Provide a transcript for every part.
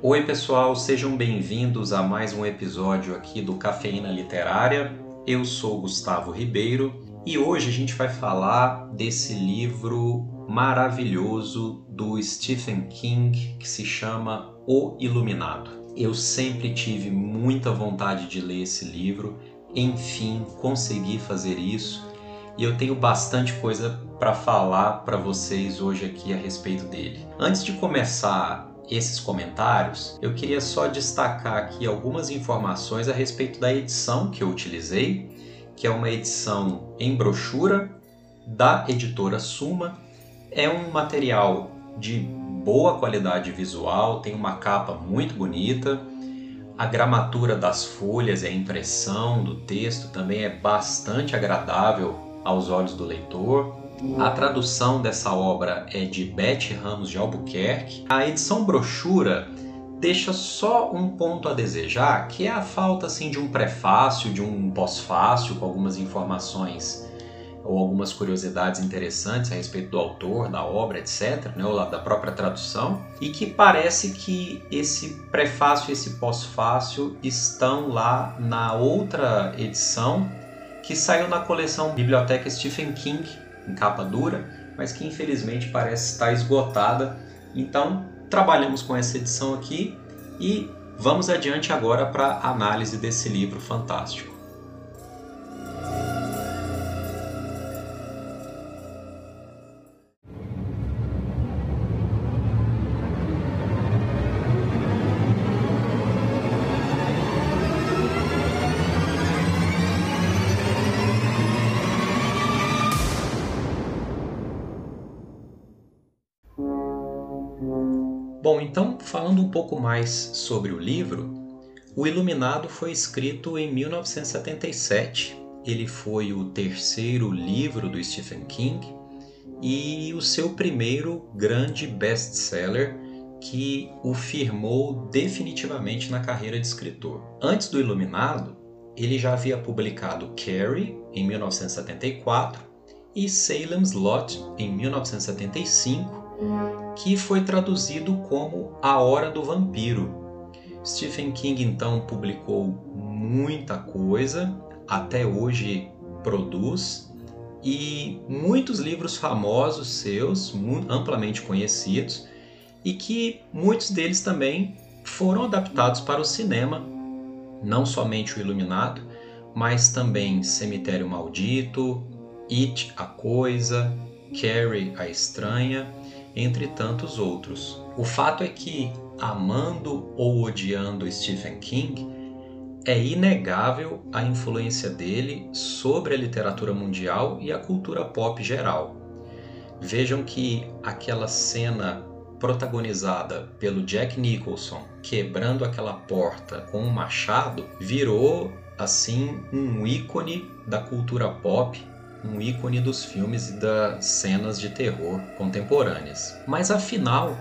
Oi, pessoal, sejam bem-vindos a mais um episódio aqui do Cafeína Literária. Eu sou Gustavo Ribeiro e hoje a gente vai falar desse livro maravilhoso do Stephen King que se chama O Iluminado. Eu sempre tive muita vontade de ler esse livro, enfim, consegui fazer isso e eu tenho bastante coisa para falar para vocês hoje aqui a respeito dele. Antes de começar esses comentários, eu queria só destacar aqui algumas informações a respeito da edição que eu utilizei, que é uma edição em brochura da editora Suma. É um material de boa qualidade visual, tem uma capa muito bonita. A gramatura das folhas e a impressão do texto também é bastante agradável aos olhos do leitor. A tradução dessa obra é de Beth Ramos de Albuquerque. A edição brochura deixa só um ponto a desejar, que é a falta assim de um prefácio, de um pós-fácil com algumas informações ou algumas curiosidades interessantes a respeito do autor, da obra, etc., né, ou da própria tradução, e que parece que esse prefácio e esse pós-fácil estão lá na outra edição que saiu na coleção Biblioteca Stephen King, em capa dura, mas que infelizmente parece estar esgotada. Então, trabalhamos com essa edição aqui e vamos adiante agora para a análise desse livro fantástico. Pouco mais sobre o livro, O Iluminado foi escrito em 1977. Ele foi o terceiro livro do Stephen King e o seu primeiro grande best-seller que o firmou definitivamente na carreira de escritor. Antes do Iluminado, ele já havia publicado Carrie em 1974 e Salem's Lot em 1975 que foi traduzido como A Hora do Vampiro. Stephen King então publicou muita coisa, até hoje produz, e muitos livros famosos seus, amplamente conhecidos, e que muitos deles também foram adaptados para o cinema, não somente o Iluminado, mas também Cemitério Maldito, It, a Coisa, Carrie, a Estranha entre tantos outros. O fato é que, amando ou odiando Stephen King, é inegável a influência dele sobre a literatura mundial e a cultura pop geral. Vejam que aquela cena protagonizada pelo Jack Nicholson quebrando aquela porta com um machado virou assim um ícone da cultura pop um ícone dos filmes e das cenas de terror contemporâneas. Mas afinal,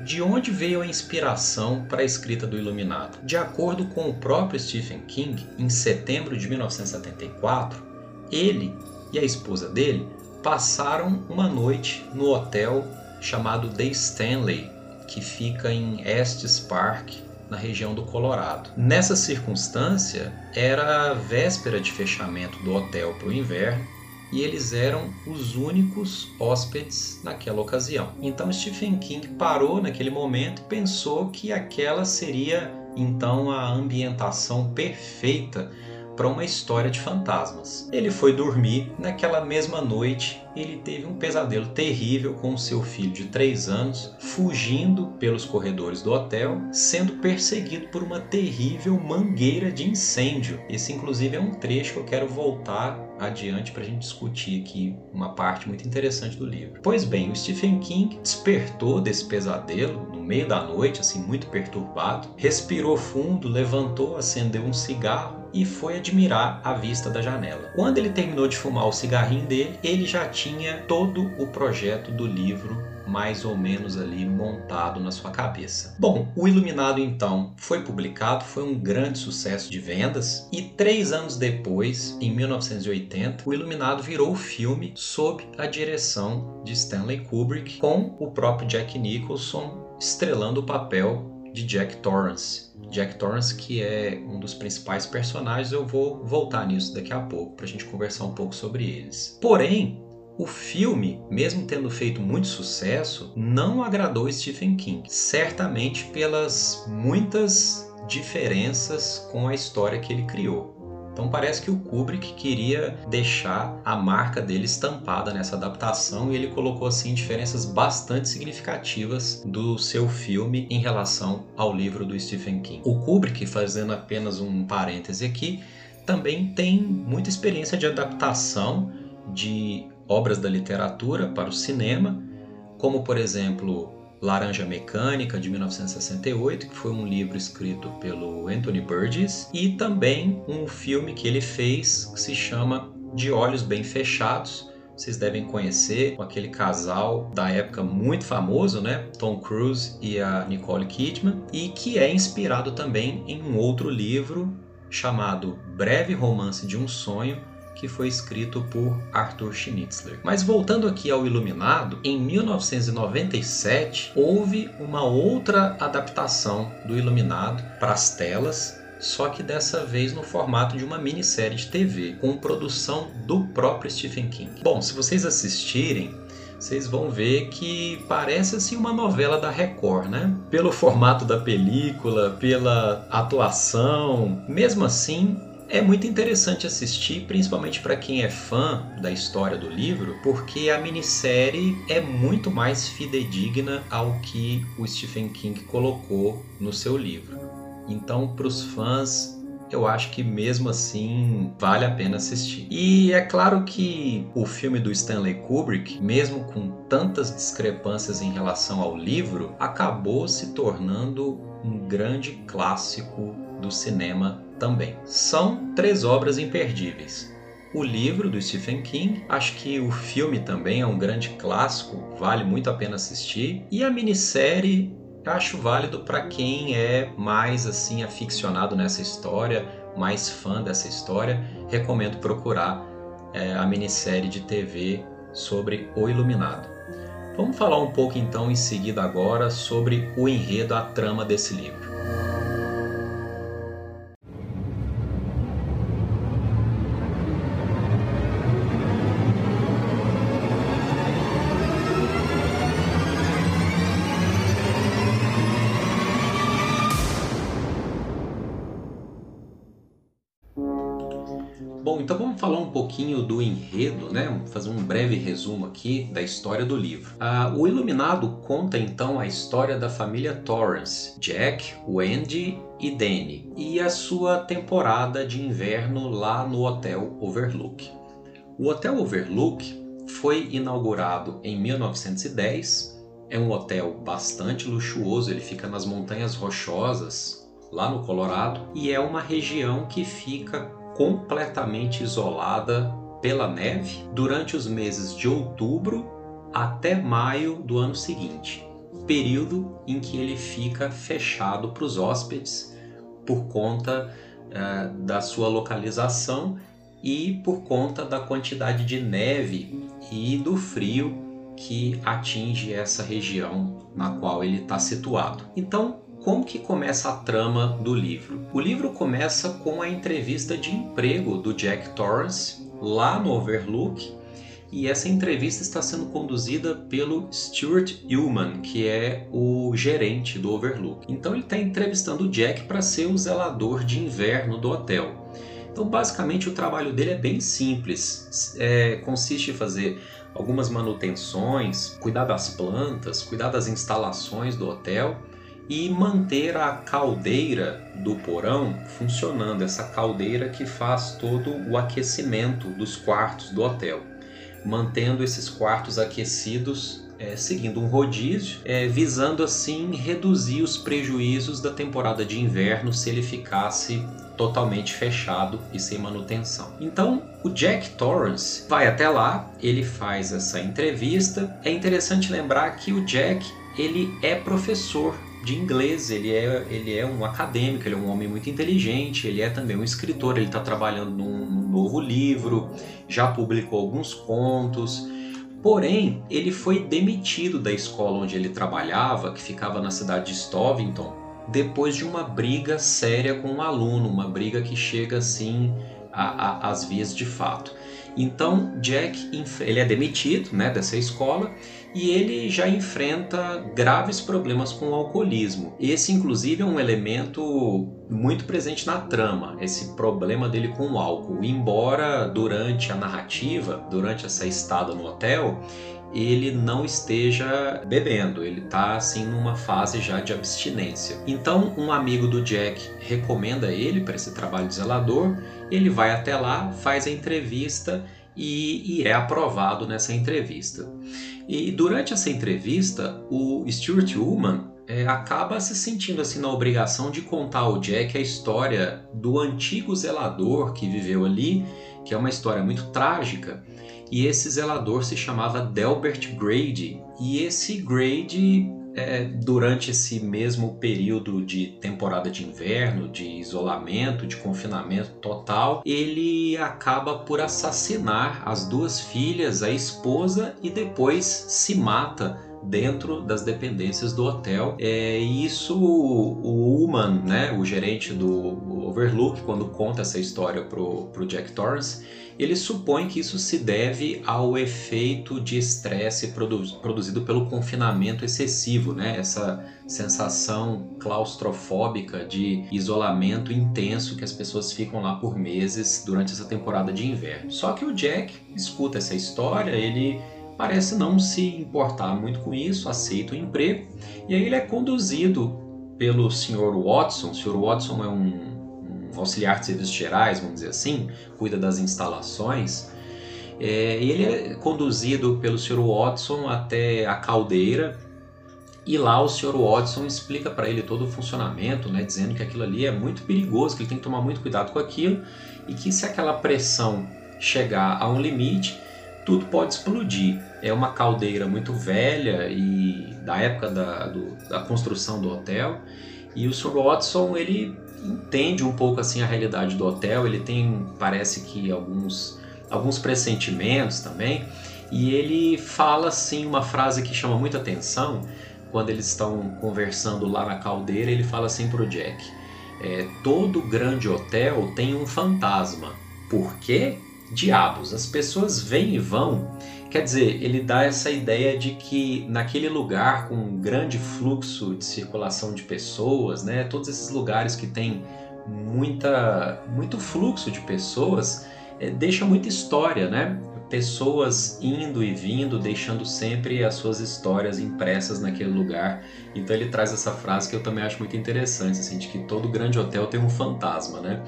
de onde veio a inspiração para a escrita do Iluminado? De acordo com o próprio Stephen King, em setembro de 1974, ele e a esposa dele passaram uma noite no hotel chamado The Stanley, que fica em Estes Park, na região do Colorado. Nessa circunstância, era a véspera de fechamento do hotel para o inverno e eles eram os únicos hóspedes naquela ocasião. Então Stephen King parou naquele momento e pensou que aquela seria então a ambientação perfeita para uma história de fantasmas. Ele foi dormir. Naquela mesma noite, ele teve um pesadelo terrível com seu filho de 3 anos, fugindo pelos corredores do hotel, sendo perseguido por uma terrível mangueira de incêndio. Esse, inclusive, é um trecho que eu quero voltar adiante para a gente discutir aqui uma parte muito interessante do livro. Pois bem, o Stephen King despertou desse pesadelo no meio da noite, assim, muito perturbado, respirou fundo, levantou, acendeu um cigarro e foi admirar a vista da janela. Quando ele terminou de fumar o cigarrinho dele, ele já tinha todo o projeto do livro mais ou menos ali montado na sua cabeça. Bom, o Iluminado então foi publicado, foi um grande sucesso de vendas e três anos depois, em 1980, o Iluminado virou filme sob a direção de Stanley Kubrick, com o próprio Jack Nicholson estrelando o papel de Jack Torrance. Jack Torrance, que é um dos principais personagens, eu vou voltar nisso daqui a pouco para a gente conversar um pouco sobre eles. Porém, o filme, mesmo tendo feito muito sucesso, não agradou Stephen King, certamente pelas muitas diferenças com a história que ele criou. Então parece que o Kubrick queria deixar a marca dele estampada nessa adaptação e ele colocou assim diferenças bastante significativas do seu filme em relação ao livro do Stephen King. O Kubrick, fazendo apenas um parêntese aqui, também tem muita experiência de adaptação de obras da literatura para o cinema, como por exemplo Laranja Mecânica de 1968, que foi um livro escrito pelo Anthony Burgess, e também um filme que ele fez que se chama De Olhos Bem Fechados. Vocês devem conhecer com aquele casal da época muito famoso, né? Tom Cruise e a Nicole Kidman, e que é inspirado também em um outro livro chamado Breve Romance de um Sonho, que foi escrito por Arthur Schnitzler. Mas voltando aqui ao Iluminado, em 1997 houve uma outra adaptação do Iluminado para as telas, só que dessa vez no formato de uma minissérie de TV, com produção do próprio Stephen King. Bom, se vocês assistirem, vocês vão ver que parece assim uma novela da Record, né? Pelo formato da película, pela atuação, mesmo assim é muito interessante assistir, principalmente para quem é fã da história do livro, porque a minissérie é muito mais fidedigna ao que o Stephen King colocou no seu livro. Então, para os fãs, eu acho que mesmo assim vale a pena assistir. E é claro que o filme do Stanley Kubrick, mesmo com tantas discrepâncias em relação ao livro, acabou se tornando um grande clássico do cinema também. São três obras imperdíveis. O livro do Stephen King, acho que o filme também é um grande clássico, vale muito a pena assistir. E a minissérie acho válido para quem é mais assim aficionado nessa história, mais fã dessa história. Recomendo procurar é, a minissérie de TV sobre O Iluminado. Vamos falar um pouco então em seguida agora sobre o enredo, a trama desse livro. Então vamos falar um pouquinho do enredo, né? Fazer um breve resumo aqui da história do livro. Ah, o Iluminado conta então a história da família Torrance, Jack, Wendy e Danny, e a sua temporada de inverno lá no Hotel Overlook. O Hotel Overlook foi inaugurado em 1910. É um hotel bastante luxuoso, ele fica nas Montanhas Rochosas, lá no Colorado, e é uma região que fica completamente isolada pela neve durante os meses de outubro até maio do ano seguinte, período em que ele fica fechado para os hóspedes por conta uh, da sua localização e por conta da quantidade de neve e do frio que atinge essa região na qual ele está situado. Então, como que começa a trama do livro? O livro começa com a entrevista de emprego do Jack Torrance lá no Overlook e essa entrevista está sendo conduzida pelo Stuart Ullman, que é o gerente do Overlook. Então ele está entrevistando o Jack para ser o zelador de inverno do hotel. Então basicamente o trabalho dele é bem simples, é, consiste em fazer algumas manutenções, cuidar das plantas, cuidar das instalações do hotel e manter a caldeira do porão funcionando, essa caldeira que faz todo o aquecimento dos quartos do hotel, mantendo esses quartos aquecidos é, seguindo um rodízio, é, visando assim reduzir os prejuízos da temporada de inverno se ele ficasse totalmente fechado e sem manutenção. Então, o Jack Torrance vai até lá, ele faz essa entrevista. É interessante lembrar que o Jack ele é professor de inglês, ele é, ele é um acadêmico, ele é um homem muito inteligente, ele é também um escritor, ele está trabalhando num, num novo livro, já publicou alguns contos. Porém, ele foi demitido da escola onde ele trabalhava, que ficava na cidade de Stovington, depois de uma briga séria com um aluno, uma briga que chega assim às vias de fato. Então Jack ele é demitido né, dessa escola e ele já enfrenta graves problemas com o alcoolismo. Esse, inclusive, é um elemento muito presente na trama, esse problema dele com o álcool. Embora durante a narrativa, durante essa estada no hotel, ele não esteja bebendo, ele está assim numa fase já de abstinência. Então, um amigo do Jack recomenda ele para esse trabalho de zelador, ele vai até lá, faz a entrevista e, e é aprovado nessa entrevista. E durante essa entrevista, o Stuart Ullman é, acaba se sentindo assim na obrigação de contar ao Jack a história do antigo zelador que viveu ali, que é uma história muito trágica. E esse zelador se chamava Delbert Grady. E esse Grady é, durante esse mesmo período de temporada de inverno, de isolamento, de confinamento total, ele acaba por assassinar as duas filhas, a esposa, e depois se mata dentro das dependências do hotel. É, isso o Uman, né, o gerente do Overlook, quando conta essa história pro, pro Jack Torrance, ele supõe que isso se deve ao efeito de estresse produ produzido pelo confinamento excessivo, né? essa sensação claustrofóbica de isolamento intenso que as pessoas ficam lá por meses durante essa temporada de inverno. Só que o Jack escuta essa história, ele parece não se importar muito com isso, aceita o emprego e aí ele é conduzido pelo Sr. Watson. O Sr. Watson é um auxiliar de serviços gerais, vamos dizer assim, cuida das instalações. É, ele é conduzido pelo Sr. Watson até a caldeira e lá o Sr. Watson explica para ele todo o funcionamento, né, dizendo que aquilo ali é muito perigoso, que ele tem que tomar muito cuidado com aquilo e que se aquela pressão chegar a um limite, tudo pode explodir. É uma caldeira muito velha e da época da, do, da construção do hotel. E o Sr. Watson ele entende um pouco assim a realidade do hotel, ele tem, parece que alguns alguns pressentimentos também, e ele fala assim uma frase que chama muita atenção quando eles estão conversando lá na caldeira, ele fala assim pro Jack: é, todo grande hotel tem um fantasma. Por quê? Diabos, as pessoas vêm e vão Quer dizer, ele dá essa ideia de que naquele lugar com um grande fluxo de circulação de pessoas, né, todos esses lugares que tem muita, muito fluxo de pessoas, é, deixa muita história, né? Pessoas indo e vindo, deixando sempre as suas histórias impressas naquele lugar. Então ele traz essa frase que eu também acho muito interessante, assim, de que todo grande hotel tem um fantasma, né?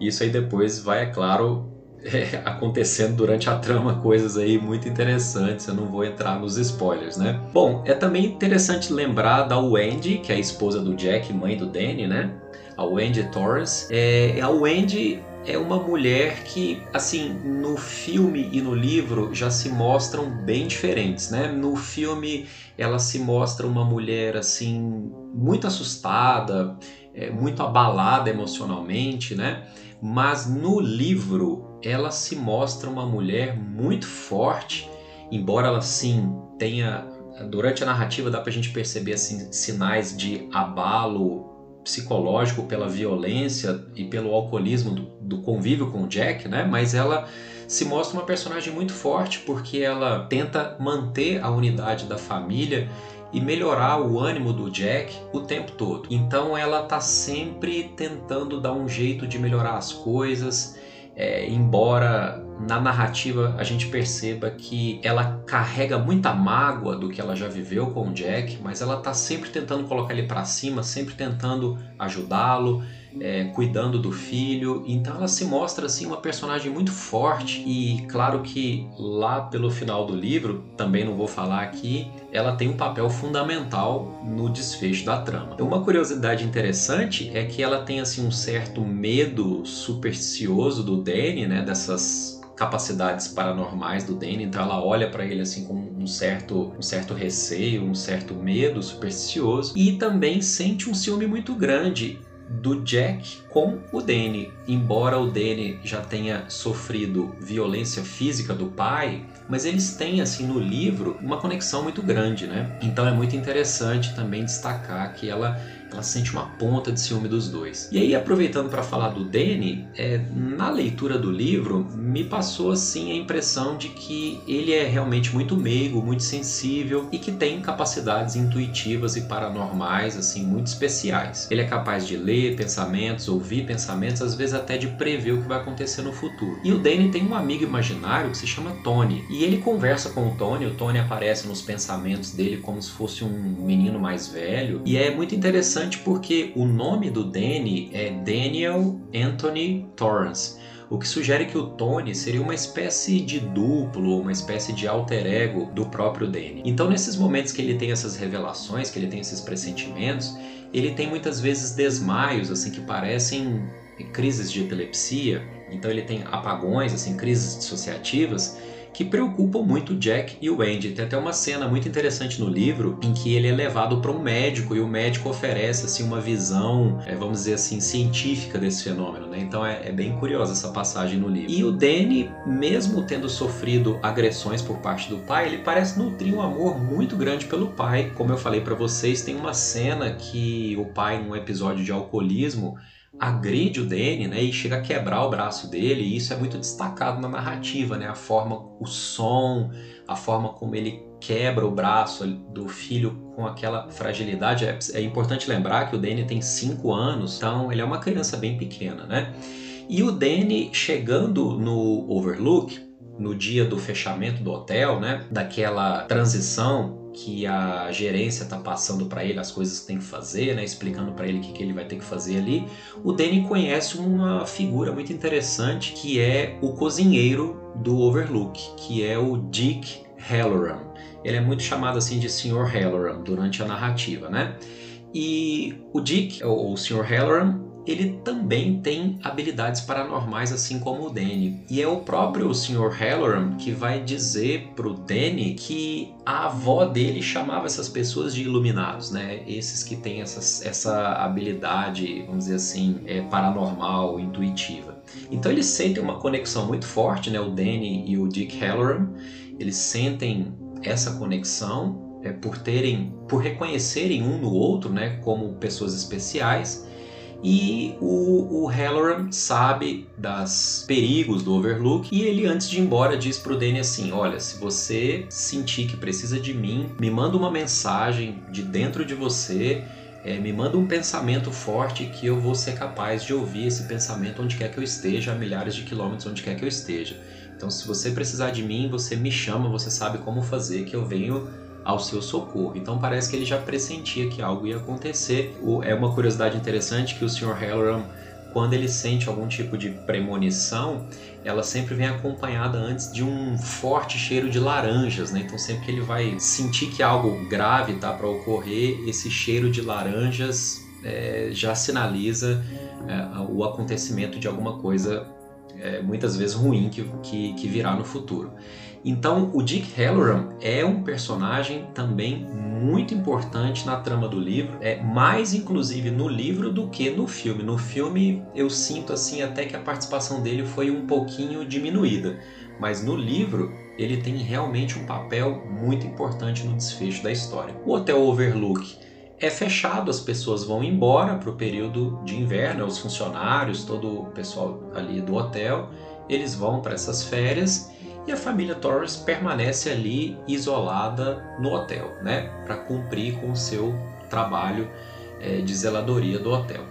Isso aí depois vai, é claro, é, acontecendo durante a trama coisas aí muito interessantes, eu não vou entrar nos spoilers, né? Bom, é também interessante lembrar da Wendy, que é a esposa do Jack, mãe do Danny, né? A Wendy Torres. É, a Wendy é uma mulher que, assim, no filme e no livro já se mostram bem diferentes, né? No filme ela se mostra uma mulher, assim, muito assustada, é, muito abalada emocionalmente, né? Mas no livro ela se mostra uma mulher muito forte, embora ela sim tenha durante a narrativa dá para a gente perceber assim, sinais de abalo psicológico pela violência e pelo alcoolismo do, do, convívio com o Jack, né? Mas ela se mostra uma personagem muito forte porque ela tenta manter a unidade da família e melhorar o ânimo do Jack o tempo todo. Então ela tá sempre tentando dar um jeito de melhorar as coisas é, embora na narrativa a gente perceba que ela carrega muita mágoa do que ela já viveu com o Jack, mas ela está sempre tentando colocar ele para cima, sempre tentando ajudá-lo, é, cuidando do filho. Então ela se mostra assim uma personagem muito forte e claro que lá pelo final do livro, também não vou falar aqui, ela tem um papel fundamental no desfecho da trama. Uma curiosidade interessante é que ela tem assim um certo medo supersticioso do Danny, né, dessas capacidades paranormais do Danny, então ela olha para ele assim com um certo, um certo receio, um certo medo supersticioso e também sente um ciúme muito grande do Jack com o Danny. Embora o Danny já tenha sofrido violência física do pai, mas eles têm assim no livro uma conexão muito grande, né? Então é muito interessante também destacar que ela ela sente uma ponta de ciúme dos dois. E aí, aproveitando para falar do Danny, é, na leitura do livro, me passou assim a impressão de que ele é realmente muito meigo, muito sensível e que tem capacidades intuitivas e paranormais assim muito especiais. Ele é capaz de ler pensamentos, ouvir pensamentos, às vezes até de prever o que vai acontecer no futuro. E o Danny tem um amigo imaginário que se chama Tony, e ele conversa com o Tony, o Tony aparece nos pensamentos dele como se fosse um menino mais velho, e é muito interessante interessante porque o nome do Danny é Daniel Anthony Torrance, o que sugere que o Tony seria uma espécie de duplo, uma espécie de alter ego do próprio Danny. Então, nesses momentos que ele tem essas revelações, que ele tem esses pressentimentos, ele tem muitas vezes desmaios, assim, que parecem crises de epilepsia. Então, ele tem apagões, assim, crises dissociativas que preocupam muito o Jack e o Andy. Tem até uma cena muito interessante no livro em que ele é levado para um médico e o médico oferece assim uma visão, é, vamos dizer assim, científica desse fenômeno. Né? Então é, é bem curiosa essa passagem no livro. E o Danny, mesmo tendo sofrido agressões por parte do pai, ele parece nutrir um amor muito grande pelo pai. Como eu falei para vocês, tem uma cena que o pai, num episódio de alcoolismo, agride o Danny, né, e chega a quebrar o braço dele, e isso é muito destacado na narrativa, né, a forma, o som, a forma como ele quebra o braço do filho com aquela fragilidade. É, é importante lembrar que o Danny tem 5 anos, então ele é uma criança bem pequena, né? E o Danny chegando no Overlook, no dia do fechamento do hotel, né, daquela transição que a gerência está passando para ele as coisas que tem que fazer, né, explicando para ele o que, que ele vai ter que fazer ali, o Danny conhece uma figura muito interessante que é o cozinheiro do Overlook, que é o Dick Halloran. Ele é muito chamado assim de Sr. Halloran durante a narrativa, né? E o Dick, ou o Sr. Halloran, ele também tem habilidades paranormais, assim como o Danny. E é o próprio Sr. Halloran que vai dizer pro Danny que a avó dele chamava essas pessoas de iluminados, né? Esses que têm essas, essa habilidade, vamos dizer assim, é, paranormal, intuitiva. Então eles sentem uma conexão muito forte, né? O Danny e o Dick Halloran, eles sentem essa conexão é, por terem, por reconhecerem um no outro, né? Como pessoas especiais e o, o Halloran sabe das perigos do Overlook e ele antes de ir embora diz pro Danny assim, olha, se você sentir que precisa de mim, me manda uma mensagem de dentro de você, é, me manda um pensamento forte que eu vou ser capaz de ouvir esse pensamento onde quer que eu esteja, a milhares de quilômetros onde quer que eu esteja. Então, se você precisar de mim, você me chama, você sabe como fazer, que eu venho ao seu socorro. Então parece que ele já pressentia que algo ia acontecer. É uma curiosidade interessante que o Sr. Halloran, quando ele sente algum tipo de premonição, ela sempre vem acompanhada antes de um forte cheiro de laranjas, né? Então sempre que ele vai sentir que algo grave está para ocorrer, esse cheiro de laranjas é, já sinaliza é, o acontecimento de alguma coisa é, muitas vezes ruim que, que, que virá no futuro. Então, o Dick Halloran é um personagem também muito importante na trama do livro, é mais inclusive no livro do que no filme. No filme eu sinto assim até que a participação dele foi um pouquinho diminuída, mas no livro ele tem realmente um papel muito importante no desfecho da história. O Hotel Overlook é fechado, as pessoas vão embora para o período de inverno, os funcionários, todo o pessoal ali do hotel, eles vão para essas férias e a família Torres permanece ali isolada no hotel, né, para cumprir com o seu trabalho é, de zeladoria do hotel.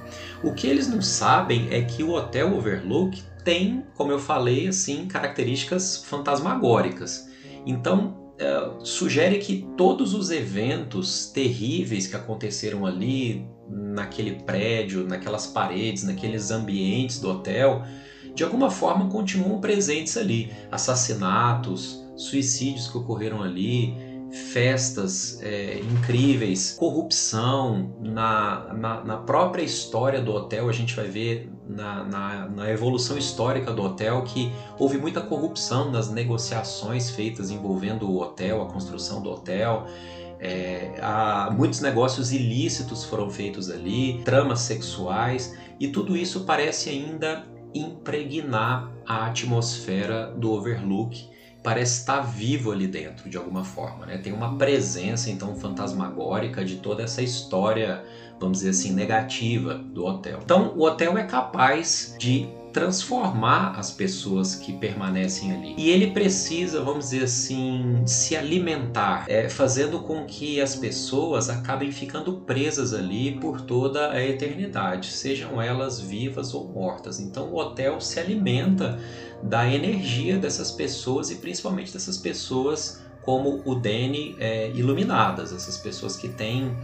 O que eles não sabem é que o Hotel Overlook tem, como eu falei, assim, características fantasmagóricas. Então, é, sugere que todos os eventos terríveis que aconteceram ali, naquele prédio, naquelas paredes, naqueles ambientes do hotel, de alguma forma continuam presentes ali. Assassinatos, suicídios que ocorreram ali, festas é, incríveis, corrupção na, na, na, própria história do hotel. A gente vai ver na, na, na, evolução histórica do hotel que houve muita corrupção nas negociações feitas envolvendo o hotel, a construção do hotel. É, há, muitos negócios ilícitos foram feitos ali, tramas sexuais, e tudo isso parece ainda impregnar a atmosfera do Overlook parece estar vivo ali dentro de alguma forma, né? Tem uma presença então fantasmagórica de toda essa história, vamos dizer assim, negativa do hotel. Então, o hotel é capaz de transformar as pessoas que permanecem ali. E ele precisa, vamos dizer assim, se alimentar, é, fazendo com que as pessoas acabem ficando presas ali por toda a eternidade, sejam elas vivas ou mortas. Então o hotel se alimenta da energia dessas pessoas e principalmente dessas pessoas como o Danny é, iluminadas, essas pessoas que têm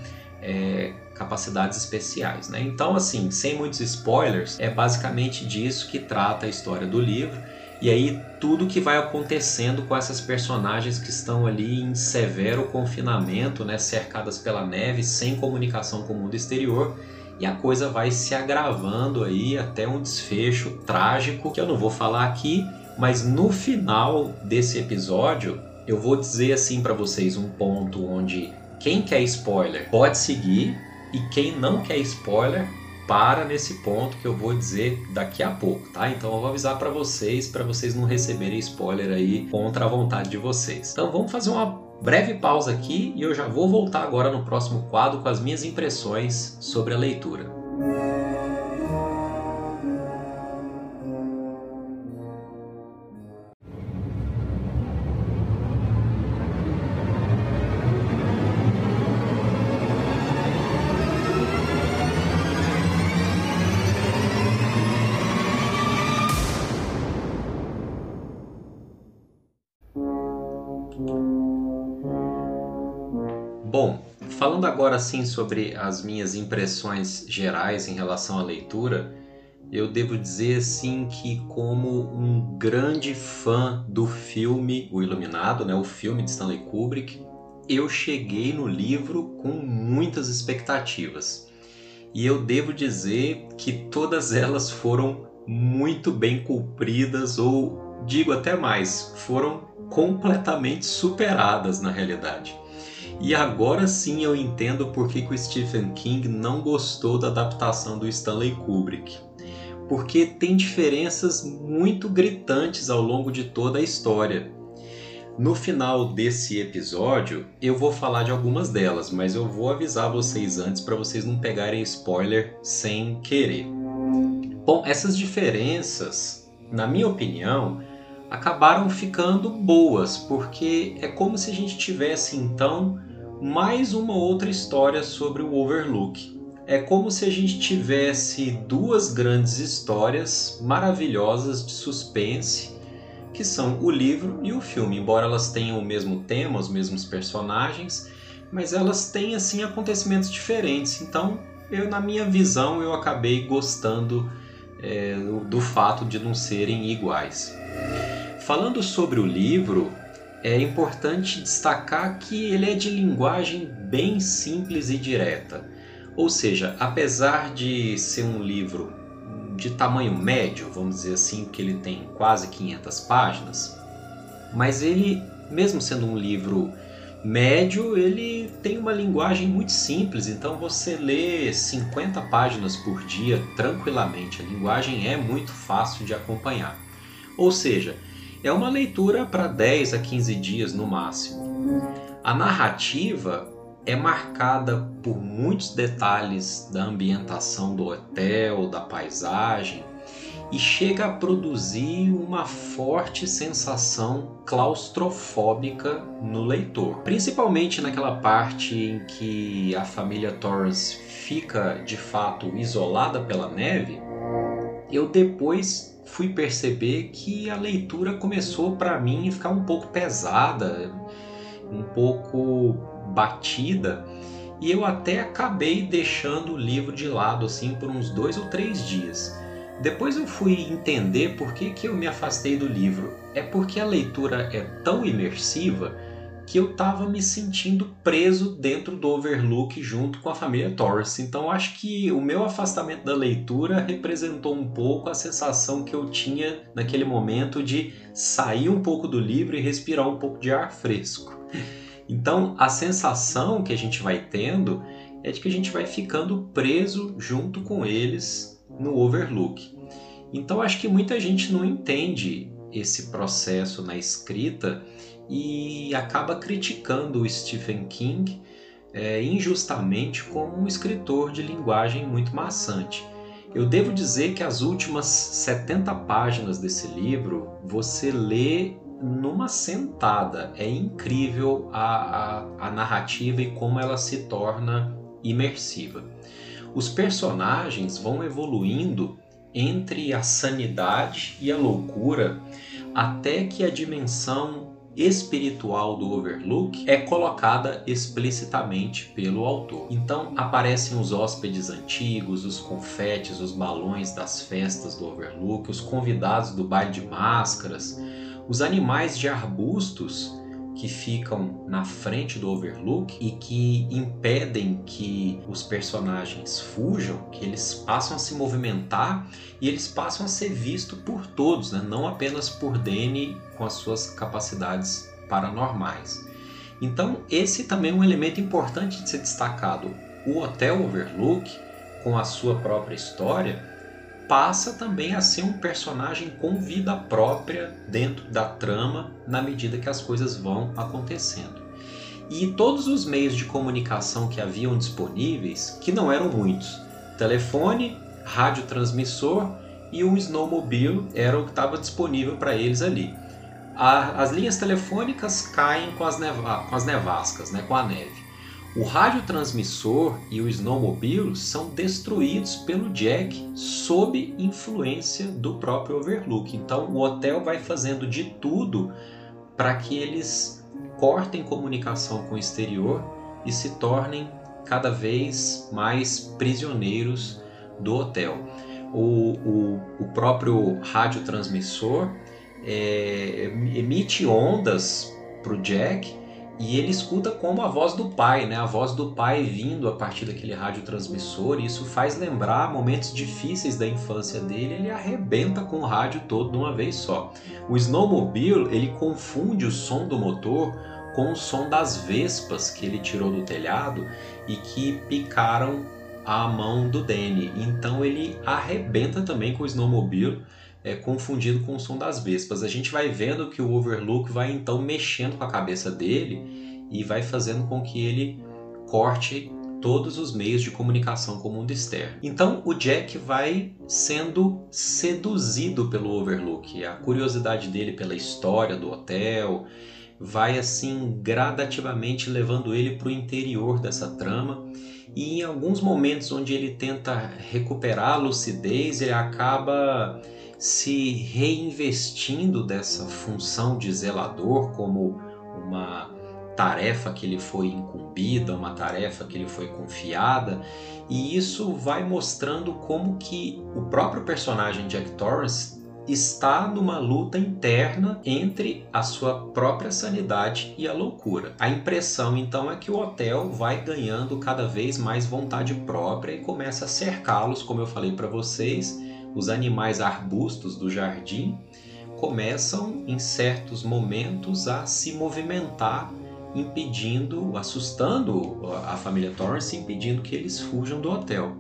é, capacidades especiais. Né? Então, assim, sem muitos spoilers, é basicamente disso que trata a história do livro. E aí tudo que vai acontecendo com essas personagens que estão ali em severo confinamento, né, cercadas pela neve, sem comunicação com o mundo exterior, e a coisa vai se agravando aí até um desfecho trágico que eu não vou falar aqui, mas no final desse episódio eu vou dizer assim para vocês um ponto onde quem quer spoiler pode seguir e quem não quer spoiler para nesse ponto que eu vou dizer daqui a pouco, tá? Então eu vou avisar para vocês, para vocês não receberem spoiler aí contra a vontade de vocês. Então vamos fazer uma breve pausa aqui e eu já vou voltar agora no próximo quadro com as minhas impressões sobre a leitura. Bom, falando agora assim sobre as minhas impressões gerais em relação à leitura, eu devo dizer assim que como um grande fã do filme O Iluminado, né, o filme de Stanley Kubrick, eu cheguei no livro com muitas expectativas. E eu devo dizer que todas elas foram muito bem cumpridas ou digo até mais, foram completamente superadas na realidade. E agora sim eu entendo por que, que o Stephen King não gostou da adaptação do Stanley Kubrick. Porque tem diferenças muito gritantes ao longo de toda a história. No final desse episódio, eu vou falar de algumas delas, mas eu vou avisar vocês antes para vocês não pegarem spoiler sem querer. Bom, essas diferenças, na minha opinião, acabaram ficando boas, porque é como se a gente tivesse então mais uma outra história sobre o Overlook. É como se a gente tivesse duas grandes histórias maravilhosas de suspense, que são o livro e o filme, embora elas tenham o mesmo tema, os mesmos personagens, mas elas têm assim acontecimentos diferentes. Então, eu na minha visão eu acabei gostando é, do fato de não serem iguais. Falando sobre o livro, é importante destacar que ele é de linguagem bem simples e direta. Ou seja, apesar de ser um livro de tamanho médio, vamos dizer assim, que ele tem quase 500 páginas, mas ele, mesmo sendo um livro médio, ele tem uma linguagem muito simples, então você lê 50 páginas por dia tranquilamente. A linguagem é muito fácil de acompanhar. Ou seja, é uma leitura para 10 a 15 dias no máximo. A narrativa é marcada por muitos detalhes da ambientação do hotel, da paisagem e chega a produzir uma forte sensação claustrofóbica no leitor, principalmente naquela parte em que a família Torres fica de fato isolada pela neve. Eu depois fui perceber que a leitura começou para mim ficar um pouco pesada. um pouco batida e eu até acabei deixando o livro de lado assim por uns dois ou três dias. Depois eu fui entender por que, que eu me afastei do livro. É porque a leitura é tão imersiva que eu estava me sentindo preso dentro do Overlook junto com a família Torres. Então acho que o meu afastamento da leitura representou um pouco a sensação que eu tinha naquele momento de sair um pouco do livro e respirar um pouco de ar fresco. Então a sensação que a gente vai tendo é de que a gente vai ficando preso junto com eles no Overlook. Então acho que muita gente não entende esse processo na escrita e acaba criticando o Stephen King é, injustamente como um escritor de linguagem muito maçante. Eu devo dizer que as últimas 70 páginas desse livro você lê numa sentada. É incrível a, a, a narrativa e como ela se torna imersiva. Os personagens vão evoluindo entre a sanidade e a loucura até que a dimensão espiritual do Overlook é colocada explicitamente pelo autor. Então aparecem os hóspedes antigos, os confetes, os balões das festas do Overlook, os convidados do baile de máscaras, os animais de arbustos que ficam na frente do Overlook e que impedem que os personagens fujam, que eles passam a se movimentar e eles passam a ser vistos por todos, né? não apenas por Danny com as suas capacidades paranormais. Então, esse também é um elemento importante de ser destacado. O Hotel Overlook, com a sua própria história, passa também a ser um personagem com vida própria dentro da trama na medida que as coisas vão acontecendo. E todos os meios de comunicação que haviam disponíveis, que não eram muitos, telefone, radiotransmissor e um snowmobile era o que estava disponível para eles ali. A, as linhas telefônicas caem com as, neva, com as nevascas, né, com a neve. O radiotransmissor e o snowmobile são destruídos pelo Jack sob influência do próprio Overlook. Então o hotel vai fazendo de tudo para que eles cortem comunicação com o exterior e se tornem cada vez mais prisioneiros do hotel. O, o, o próprio radiotransmissor é, emite ondas para o Jack e ele escuta como a voz do pai, né? A voz do pai vindo a partir daquele radiotransmissor. E isso faz lembrar momentos difíceis da infância dele. Ele arrebenta com o rádio todo de uma vez só. O snowmobile ele confunde o som do motor com o som das vespas que ele tirou do telhado e que picaram a mão do Danny. Então ele arrebenta também com o snowmobile é, confundido com o som das vespas. A gente vai vendo que o Overlook vai então mexendo com a cabeça dele e vai fazendo com que ele corte todos os meios de comunicação com o mundo externo. Então o Jack vai sendo seduzido pelo Overlook. A curiosidade dele pela história do hotel vai assim gradativamente levando ele para o interior dessa trama. E em alguns momentos onde ele tenta recuperar a lucidez, ele acaba se reinvestindo dessa função de zelador como uma tarefa que lhe foi incumbida, uma tarefa que lhe foi confiada, e isso vai mostrando como que o próprio personagem Jack Torrance está numa luta interna entre a sua própria sanidade e a loucura. A impressão então é que o hotel vai ganhando cada vez mais vontade própria e começa a cercá-los, como eu falei para vocês, os animais arbustos do jardim começam em certos momentos a se movimentar, impedindo, assustando a família Torrance, impedindo que eles fujam do hotel.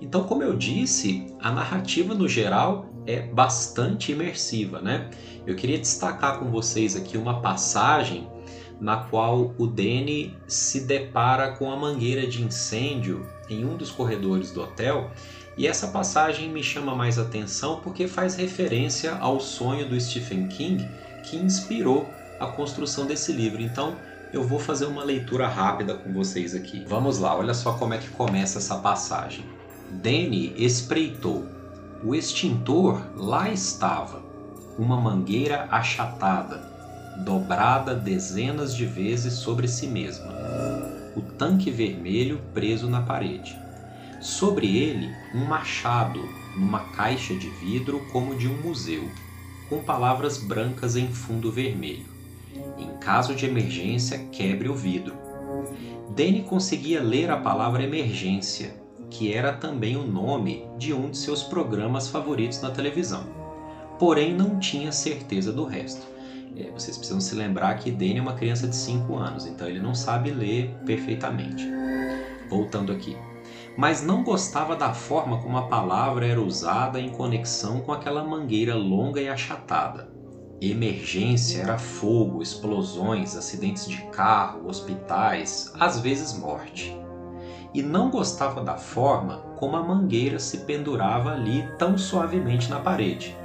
Então, como eu disse, a narrativa no geral é bastante imersiva, né? Eu queria destacar com vocês aqui uma passagem na qual o Danny se depara com a mangueira de incêndio em um dos corredores do hotel e essa passagem me chama mais atenção porque faz referência ao sonho do Stephen King que inspirou a construção desse livro. Então, eu vou fazer uma leitura rápida com vocês aqui. Vamos lá, olha só como é que começa essa passagem. Danny espreitou. O extintor lá estava, uma mangueira achatada, dobrada dezenas de vezes sobre si mesma. O tanque vermelho preso na parede. Sobre ele, um machado numa caixa de vidro como de um museu, com palavras brancas em fundo vermelho. Em caso de emergência, quebre o vidro. Danny conseguia ler a palavra emergência, que era também o nome de um de seus programas favoritos na televisão. Porém, não tinha certeza do resto. É, vocês precisam se lembrar que Danny é uma criança de 5 anos, então ele não sabe ler perfeitamente. Voltando aqui. Mas não gostava da forma como a palavra era usada em conexão com aquela mangueira longa e achatada. Emergência era fogo, explosões, acidentes de carro, hospitais, às vezes morte. E não gostava da forma como a mangueira se pendurava ali tão suavemente na parede.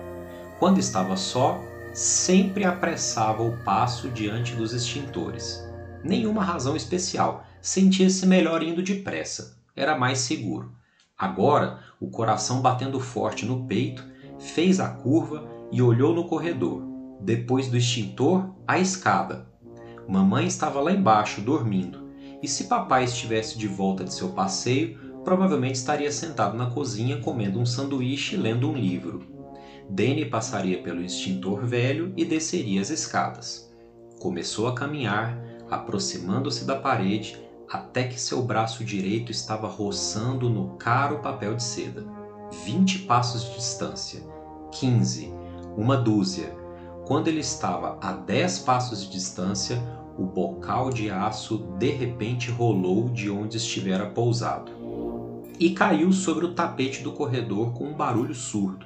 Quando estava só, sempre apressava o passo diante dos extintores. Nenhuma razão especial, sentia-se melhor indo depressa, era mais seguro. Agora, o coração batendo forte no peito, fez a curva e olhou no corredor depois do extintor, a escada. Mamãe estava lá embaixo, dormindo, e se papai estivesse de volta de seu passeio, provavelmente estaria sentado na cozinha comendo um sanduíche e lendo um livro. Danny passaria pelo extintor velho e desceria as escadas. Começou a caminhar, aproximando-se da parede, até que seu braço direito estava roçando no caro papel de seda. Vinte passos de distância, quinze, uma dúzia, quando ele estava a dez passos de distância, o bocal de aço de repente rolou de onde estivera pousado e caiu sobre o tapete do corredor com um barulho surdo.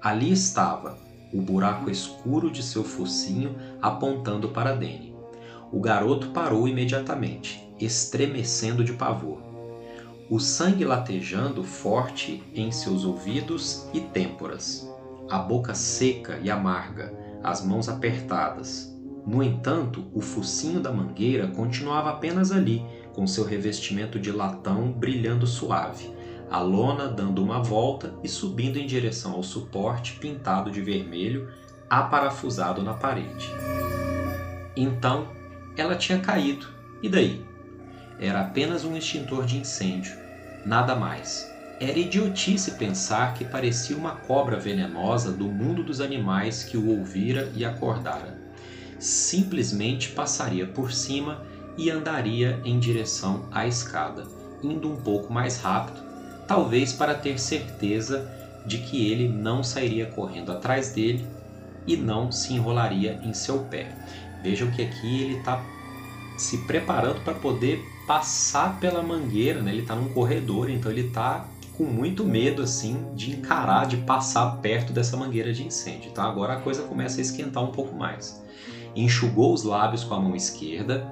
Ali estava, o buraco escuro de seu focinho apontando para Danny. O garoto parou imediatamente, estremecendo de pavor. O sangue latejando forte em seus ouvidos e têmporas, a boca seca e amarga, as mãos apertadas. No entanto, o focinho da mangueira continuava apenas ali, com seu revestimento de latão brilhando suave, a lona dando uma volta e subindo em direção ao suporte pintado de vermelho, aparafusado na parede. Então, ela tinha caído. E daí? Era apenas um extintor de incêndio, nada mais. Era idiotice pensar que parecia uma cobra venenosa do mundo dos animais que o ouvira e acordara. Simplesmente passaria por cima e andaria em direção à escada, indo um pouco mais rápido, talvez para ter certeza de que ele não sairia correndo atrás dele e não se enrolaria em seu pé. Vejam que aqui ele está se preparando para poder passar pela mangueira, né? ele está num corredor, então ele está com muito medo assim de encarar, de passar perto dessa mangueira de incêndio. Então agora a coisa começa a esquentar um pouco mais. Enxugou os lábios com a mão esquerda,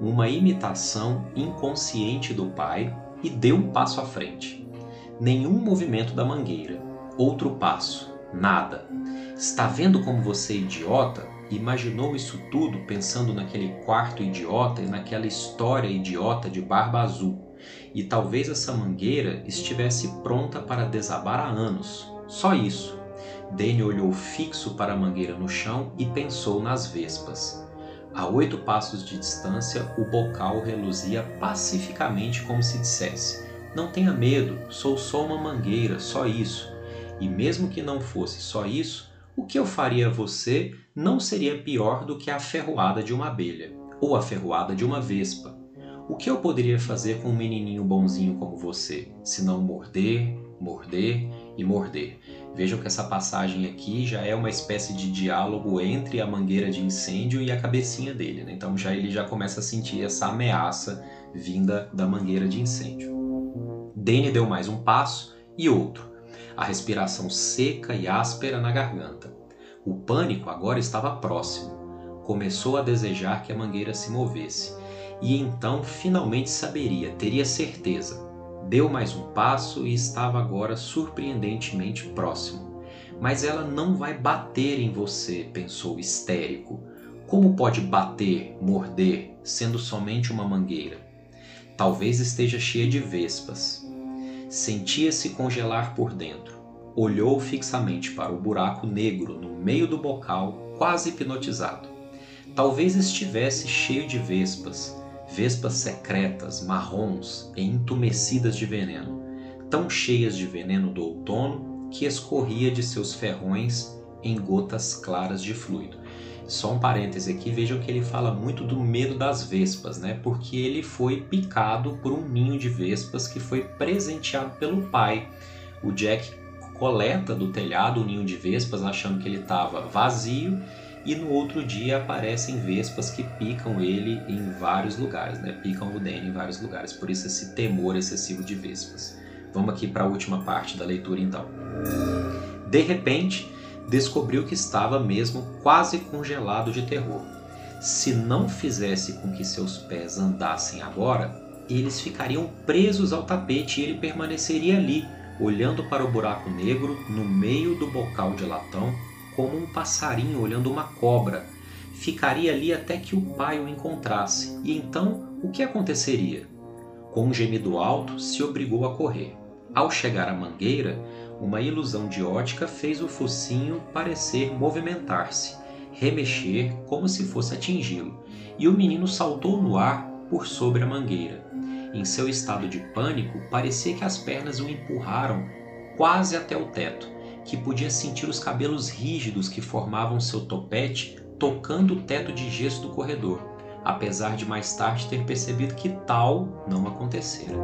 uma imitação inconsciente do pai, e deu um passo à frente. Nenhum movimento da mangueira. Outro passo. Nada. Está vendo como você é idiota? Imaginou isso tudo pensando naquele quarto idiota e naquela história idiota de barba azul e talvez essa mangueira estivesse pronta para desabar há anos. Só isso. Danny olhou fixo para a mangueira no chão e pensou nas vespas. A oito passos de distância, o bocal reluzia pacificamente como se dissesse: Não tenha medo, sou só uma mangueira, só isso. E mesmo que não fosse só isso, o que eu faria a você não seria pior do que a ferroada de uma abelha, ou a ferroada de uma vespa, o que eu poderia fazer com um menininho bonzinho como você, se não morder, morder e morder? Vejam que essa passagem aqui já é uma espécie de diálogo entre a mangueira de incêndio e a cabecinha dele. Né? Então já ele já começa a sentir essa ameaça vinda da mangueira de incêndio. Danny deu mais um passo e outro, a respiração seca e áspera na garganta. O pânico agora estava próximo. Começou a desejar que a mangueira se movesse e então finalmente saberia, teria certeza. Deu mais um passo e estava agora surpreendentemente próximo. Mas ela não vai bater em você, pensou histérico. Como pode bater, morder, sendo somente uma mangueira? Talvez esteja cheia de vespas. Sentia-se congelar por dentro. Olhou fixamente para o buraco negro no meio do bocal, quase hipnotizado. talvez estivesse cheio de vespas, vespas secretas, marrons e entumecidas de veneno, tão cheias de veneno do outono que escorria de seus ferrões em gotas claras de fluido. Só um parêntese aqui, vejam que ele fala muito do medo das vespas, né? Porque ele foi picado por um ninho de vespas que foi presenteado pelo pai. O Jack coleta do telhado o ninho de vespas achando que ele estava vazio e no outro dia aparecem vespas que picam ele em vários lugares, né? Picam o Danny em vários lugares, por isso esse temor excessivo de vespas. Vamos aqui para a última parte da leitura então. De repente, descobriu que estava mesmo quase congelado de terror. Se não fizesse com que seus pés andassem agora, eles ficariam presos ao tapete e ele permaneceria ali, olhando para o buraco negro no meio do bocal de latão, como um passarinho olhando uma cobra. Ficaria ali até que o pai o encontrasse. E então, o que aconteceria? Com um gemido alto, se obrigou a correr. Ao chegar à mangueira, uma ilusão de ótica fez o focinho parecer movimentar-se, remexer como se fosse atingi-lo, e o menino saltou no ar por sobre a mangueira. Em seu estado de pânico, parecia que as pernas o empurraram quase até o teto, que podia sentir os cabelos rígidos que formavam seu topete tocando o teto de gesso do corredor, apesar de mais tarde ter percebido que tal não acontecera.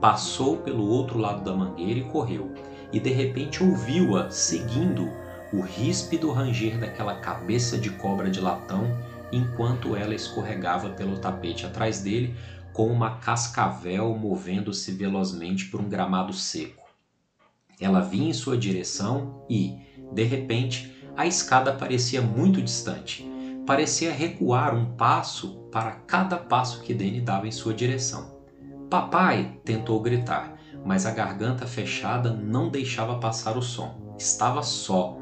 Passou pelo outro lado da mangueira e correu e de repente ouviu-a seguindo o ríspido ranger daquela cabeça de cobra de latão enquanto ela escorregava pelo tapete atrás dele com uma cascavel movendo-se velozmente por um gramado seco. Ela vinha em sua direção e, de repente, a escada parecia muito distante. Parecia recuar um passo para cada passo que Danny dava em sua direção. Papai! tentou gritar, mas a garganta fechada não deixava passar o som. Estava só.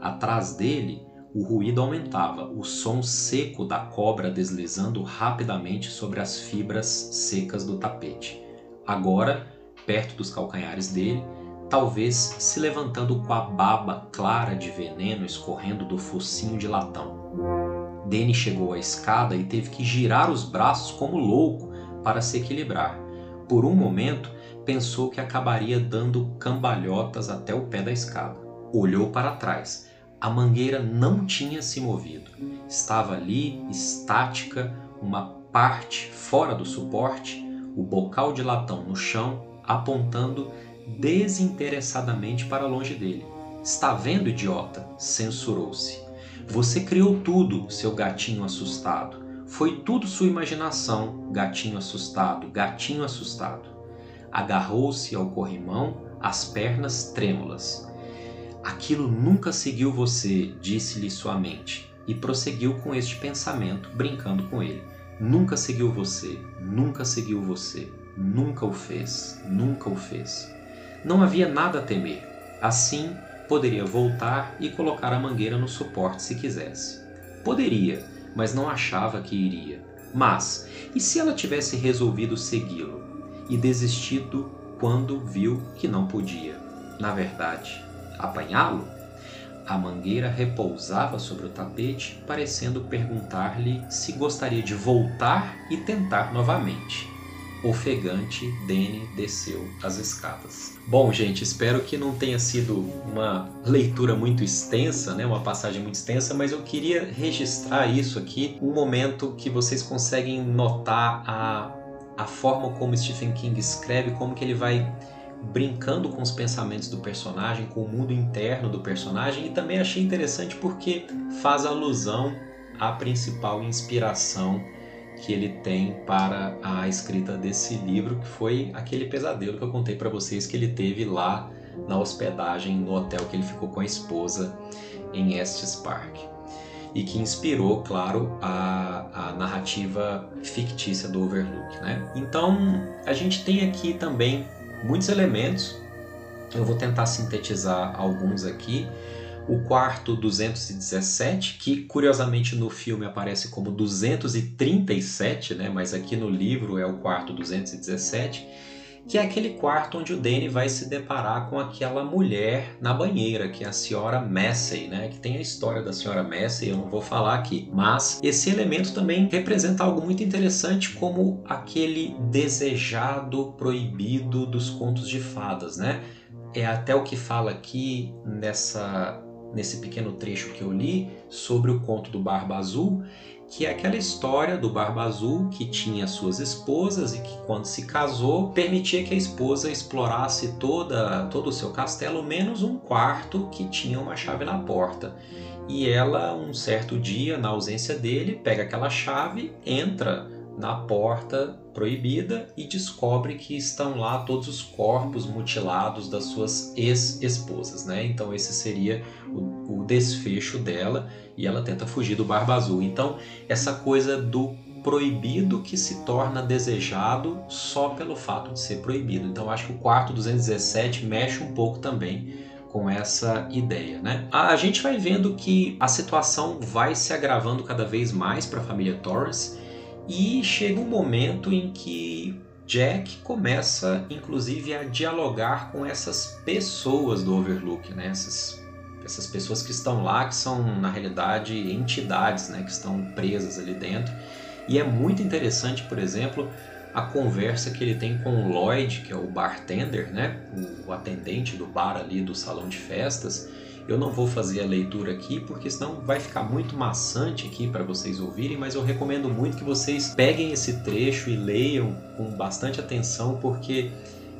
Atrás dele, o ruído aumentava, o som seco da cobra deslizando rapidamente sobre as fibras secas do tapete. Agora, perto dos calcanhares dele, talvez se levantando com a baba clara de veneno escorrendo do focinho de latão. Danny chegou à escada e teve que girar os braços como louco para se equilibrar. Por um momento, pensou que acabaria dando cambalhotas até o pé da escada. Olhou para trás. A mangueira não tinha se movido. Estava ali, estática, uma parte fora do suporte, o bocal de latão no chão, apontando desinteressadamente para longe dele. Está vendo, idiota? censurou-se. Você criou tudo, seu gatinho assustado. Foi tudo sua imaginação, gatinho assustado, gatinho assustado agarrou-se ao corrimão, as pernas trêmulas. Aquilo nunca seguiu você, disse-lhe sua mente, e prosseguiu com este pensamento, brincando com ele. Nunca seguiu você, nunca seguiu você, nunca o fez, nunca o fez. Não havia nada a temer. Assim, poderia voltar e colocar a mangueira no suporte se quisesse. Poderia, mas não achava que iria. Mas, e se ela tivesse resolvido segui-lo? E desistido quando viu que não podia, na verdade, apanhá-lo? A mangueira repousava sobre o tapete, parecendo perguntar-lhe se gostaria de voltar e tentar novamente. Ofegante, Danny desceu as escadas. Bom, gente, espero que não tenha sido uma leitura muito extensa, né, uma passagem muito extensa, mas eu queria registrar isso aqui, um momento que vocês conseguem notar a a forma como Stephen King escreve, como que ele vai brincando com os pensamentos do personagem, com o mundo interno do personagem, e também achei interessante porque faz alusão à principal inspiração que ele tem para a escrita desse livro, que foi aquele pesadelo que eu contei para vocês que ele teve lá na hospedagem no hotel que ele ficou com a esposa em Estes Park e que inspirou, claro, a, a narrativa fictícia do Overlook. Né? Então, a gente tem aqui também muitos elementos. Eu vou tentar sintetizar alguns aqui. O quarto 217, que curiosamente no filme aparece como 237, né? mas aqui no livro é o quarto 217 que é aquele quarto onde o Danny vai se deparar com aquela mulher na banheira, que é a senhora Massey, né? Que tem a história da senhora Massey, eu não vou falar aqui. Mas esse elemento também representa algo muito interessante como aquele desejado proibido dos contos de fadas, né? É até o que fala aqui nessa nesse pequeno trecho que eu li sobre o conto do Barba Azul, que é aquela história do Barba Azul que tinha suas esposas e que quando se casou permitia que a esposa explorasse toda todo o seu castelo menos um quarto que tinha uma chave na porta. E ela, um certo dia, na ausência dele, pega aquela chave, entra na porta proibida e descobre que estão lá todos os corpos mutilados das suas ex-esposas, né? Então esse seria o, o, desfecho dela e ela tenta fugir do Barba Azul. Então essa coisa do proibido que se torna desejado só pelo fato de ser proibido. Então acho que o quarto 217 mexe um pouco também com essa ideia, né? A gente vai vendo que a situação vai se agravando cada vez mais para a família Torres e chega um momento em que Jack começa, inclusive, a dialogar com essas pessoas do Overlook, né? Essas, essas pessoas que estão lá, que são, na realidade, entidades, né? Que estão presas ali dentro. E é muito interessante, por exemplo, a conversa que ele tem com o Lloyd, que é o bartender, né? O atendente do bar ali do salão de festas eu não vou fazer a leitura aqui porque senão vai ficar muito maçante aqui para vocês ouvirem, mas eu recomendo muito que vocês peguem esse trecho e leiam com bastante atenção porque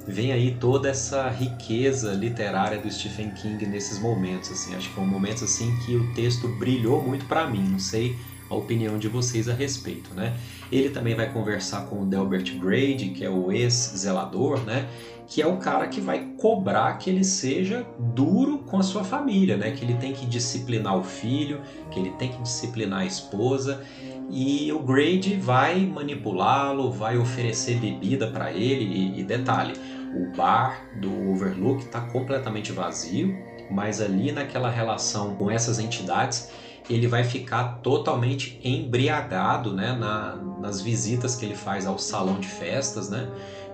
vem aí toda essa riqueza literária do Stephen King nesses momentos assim. Acho que foram momentos assim que o texto brilhou muito para mim, não sei a opinião de vocês a respeito, né? Ele também vai conversar com o Delbert Grade, que é o ex-zelador, né? que é o cara que vai cobrar que ele seja duro com a sua família, né? Que ele tem que disciplinar o filho, que ele tem que disciplinar a esposa. E o Grade vai manipulá-lo, vai oferecer bebida para ele. E, e, detalhe, o bar do Overlook está completamente vazio, mas ali naquela relação com essas entidades, ele vai ficar totalmente embriagado, né? Na, nas visitas que ele faz ao salão de festas, né?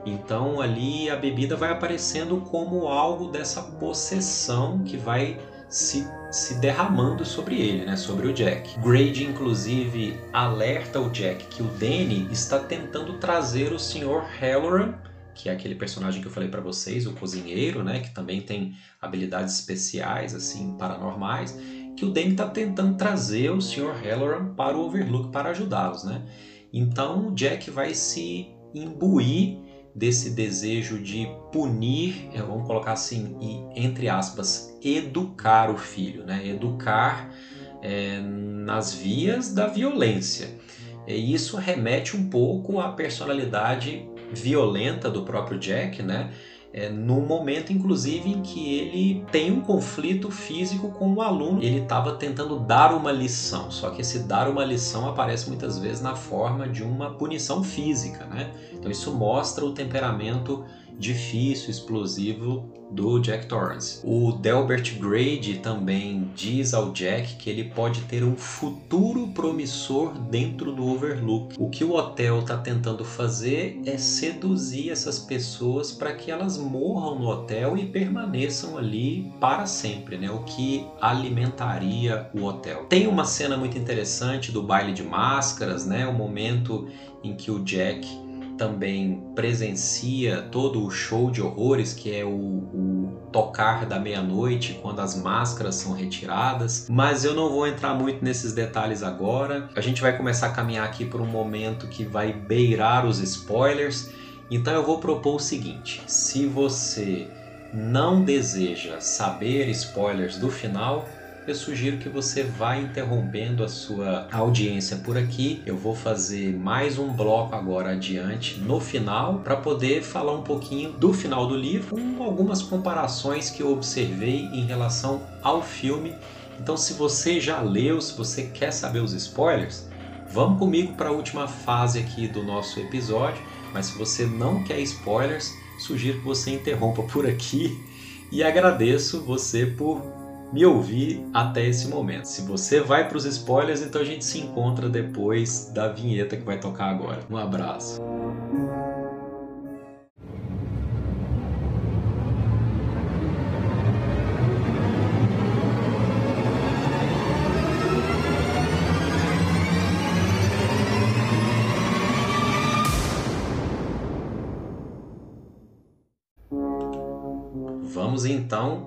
Então ali a bebida vai aparecendo como algo dessa possessão que vai se, se derramando sobre ele, né, sobre o Jack. Grade inclusive alerta o Jack que o Danny está tentando trazer o Sr. Halloran, que é aquele personagem que eu falei para vocês, o cozinheiro, né, que também tem habilidades especiais assim paranormais, que o Danny está tentando trazer o Sr. Halloran para o Overlook para ajudá-los, né? Então o Jack vai se imbuir desse desejo de punir, é, vamos colocar assim, e, entre aspas, educar o filho, né? educar é, nas vias da violência. E isso remete um pouco à personalidade violenta do próprio Jack, né? é, no momento, inclusive, em que ele tem um conflito físico com o aluno. Ele estava tentando dar uma lição, só que esse dar uma lição aparece muitas vezes na forma de uma punição física, né? Então isso mostra o temperamento difícil, explosivo do Jack Torrance. O Delbert Grade também diz ao Jack que ele pode ter um futuro promissor dentro do Overlook. O que o hotel está tentando fazer é seduzir essas pessoas para que elas morram no hotel e permaneçam ali para sempre, né? O que alimentaria o hotel. Tem uma cena muito interessante do baile de máscaras, né? O momento em que o Jack também presencia todo o show de horrores que é o, o tocar da meia-noite quando as máscaras são retiradas. Mas eu não vou entrar muito nesses detalhes agora. A gente vai começar a caminhar aqui por um momento que vai beirar os spoilers. Então eu vou propor o seguinte: se você não deseja saber spoilers do final, eu sugiro que você vá interrompendo a sua audiência por aqui. Eu vou fazer mais um bloco agora adiante no final para poder falar um pouquinho do final do livro com algumas comparações que eu observei em relação ao filme. Então, se você já leu, se você quer saber os spoilers, vamos comigo para a última fase aqui do nosso episódio. Mas se você não quer spoilers, sugiro que você interrompa por aqui e agradeço você por me ouvir até esse momento. Se você vai para os spoilers, então a gente se encontra depois da vinheta que vai tocar agora. Um abraço.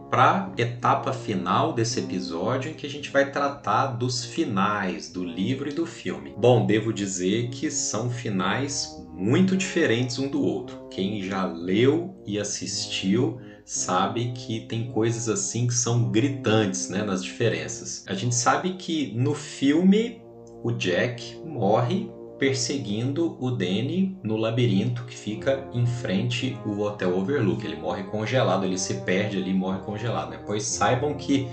Para a etapa final desse episódio em que a gente vai tratar dos finais do livro e do filme. Bom, devo dizer que são finais muito diferentes um do outro. Quem já leu e assistiu sabe que tem coisas assim que são gritantes né, nas diferenças. A gente sabe que no filme o Jack morre perseguindo o Danny no labirinto que fica em frente o Hotel Overlook. Ele morre congelado, ele se perde ali, morre congelado. Né? Pois saibam que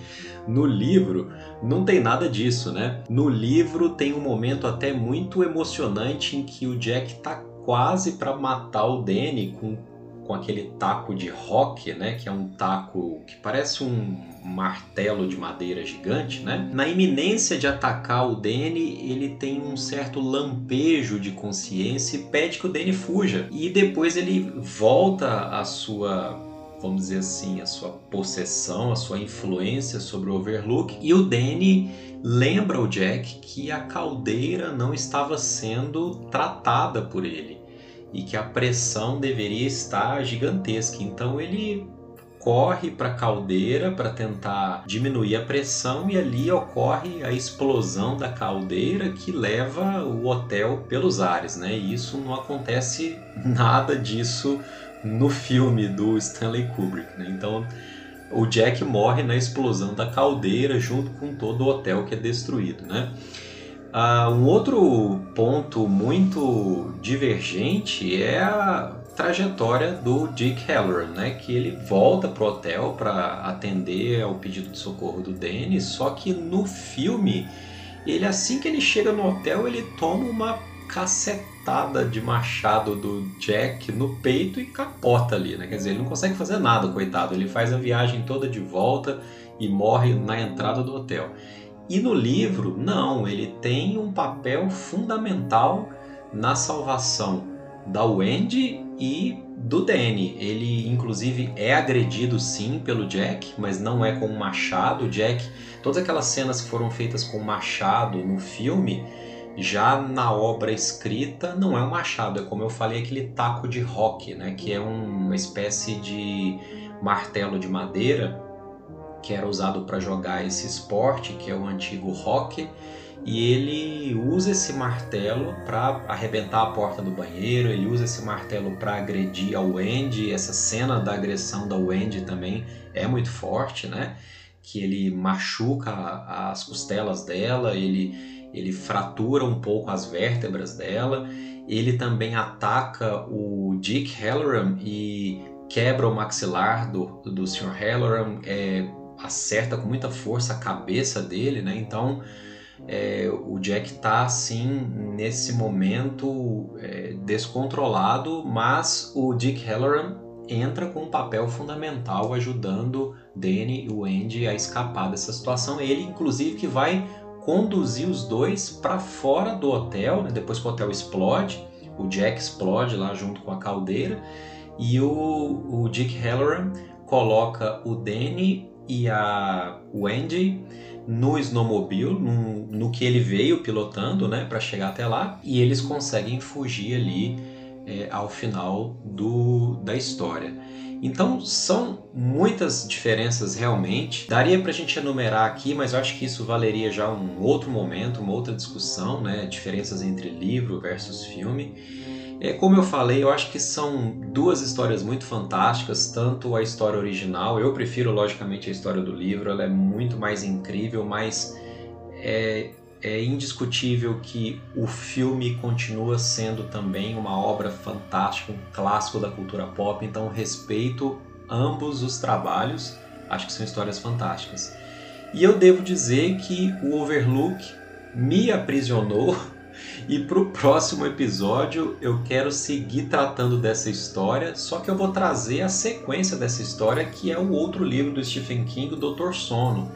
no livro não tem nada disso, né? No livro tem um momento até muito emocionante em que o Jack tá quase para matar o Danny com com aquele taco de rock, né, que é um taco que parece um martelo de madeira gigante, né? Na iminência de atacar o Danny, ele tem um certo lampejo de consciência e pede que o Danny fuja. E depois ele volta à sua vamos dizer assim, a sua possessão, a sua influência sobre o Overlook. E o Danny lembra o Jack que a caldeira não estava sendo tratada por ele e que a pressão deveria estar gigantesca. Então ele corre para a caldeira para tentar diminuir a pressão e ali ocorre a explosão da caldeira que leva o hotel pelos ares, né? E isso não acontece nada disso no filme do Stanley Kubrick, né? Então o Jack morre na explosão da caldeira junto com todo o hotel que é destruído, né? Uh, um outro ponto muito divergente é a trajetória do Dick Halloran, né? Que ele volta pro hotel para atender ao pedido de socorro do Dennis, só que no filme, ele assim que ele chega no hotel, ele toma uma cacetada de machado do Jack no peito e capota ali, né? Quer dizer, ele não consegue fazer nada, coitado. Ele faz a viagem toda de volta e morre na entrada do hotel. E no livro, não, ele tem um papel fundamental na salvação da Wendy e do Danny. Ele, inclusive, é agredido sim pelo Jack, mas não é com um machado. O Jack, todas aquelas cenas que foram feitas com machado no filme, já na obra escrita, não é um machado, é como eu falei, aquele taco de rock, né? Que é uma espécie de martelo de madeira que era usado para jogar esse esporte, que é o antigo hockey, e ele usa esse martelo para arrebentar a porta do banheiro, ele usa esse martelo para agredir a Wendy, essa cena da agressão da Wendy também é muito forte, né? Que ele machuca as costelas dela, ele, ele fratura um pouco as vértebras dela, ele também ataca o Dick Halloran e quebra o maxilar do, do Sr. Halloran, é, acerta com muita força a cabeça dele, né? Então é, o Jack tá assim nesse momento é, descontrolado, mas o Dick Halloran entra com um papel fundamental ajudando Danny e o Andy a escapar dessa situação. Ele, inclusive, que vai conduzir os dois para fora do hotel, né? depois que o hotel explode, o Jack explode lá junto com a caldeira e o, o Dick Halloran coloca o Danny e a Wendy no snowmobile, no, no que ele veio pilotando, né, para chegar até lá, e eles conseguem fugir ali é, ao final do, da história. Então são muitas diferenças realmente. Daria para a gente enumerar aqui, mas eu acho que isso valeria já um outro momento, uma outra discussão, né? Diferenças entre livro versus filme. É, como eu falei, eu acho que são duas histórias muito fantásticas, tanto a história original, eu prefiro logicamente a história do livro, ela é muito mais incrível, mas é, é indiscutível que o filme continua sendo também uma obra fantástica, um clássico da cultura pop, então respeito ambos os trabalhos, acho que são histórias fantásticas. E eu devo dizer que o Overlook me aprisionou e para o próximo episódio eu quero seguir tratando dessa história, só que eu vou trazer a sequência dessa história, que é o outro livro do Stephen King, o Doutor Sono,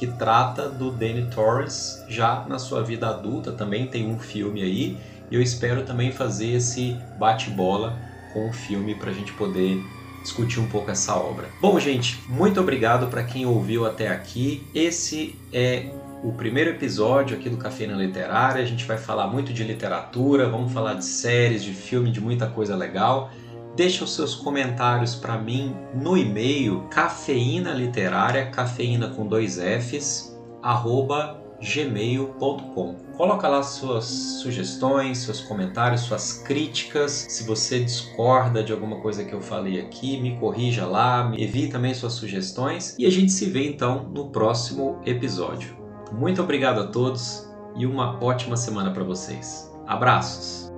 que trata do Danny Torrance já na sua vida adulta. Também tem um filme aí, e eu espero também fazer esse bate-bola com o filme para a gente poder discutir um pouco essa obra. Bom, gente, muito obrigado para quem ouviu até aqui. Esse é o primeiro episódio aqui do Cafeína Literária. A gente vai falar muito de literatura, vamos falar de séries, de filme, de muita coisa legal. Deixe os seus comentários para mim no e-mail cafeína literária, cafeína com dois Fs, arroba gmail.com. Coloca lá suas sugestões, seus comentários, suas críticas. Se você discorda de alguma coisa que eu falei aqui, me corrija lá, envie também suas sugestões e a gente se vê então no próximo episódio. Muito obrigado a todos e uma ótima semana para vocês. Abraços!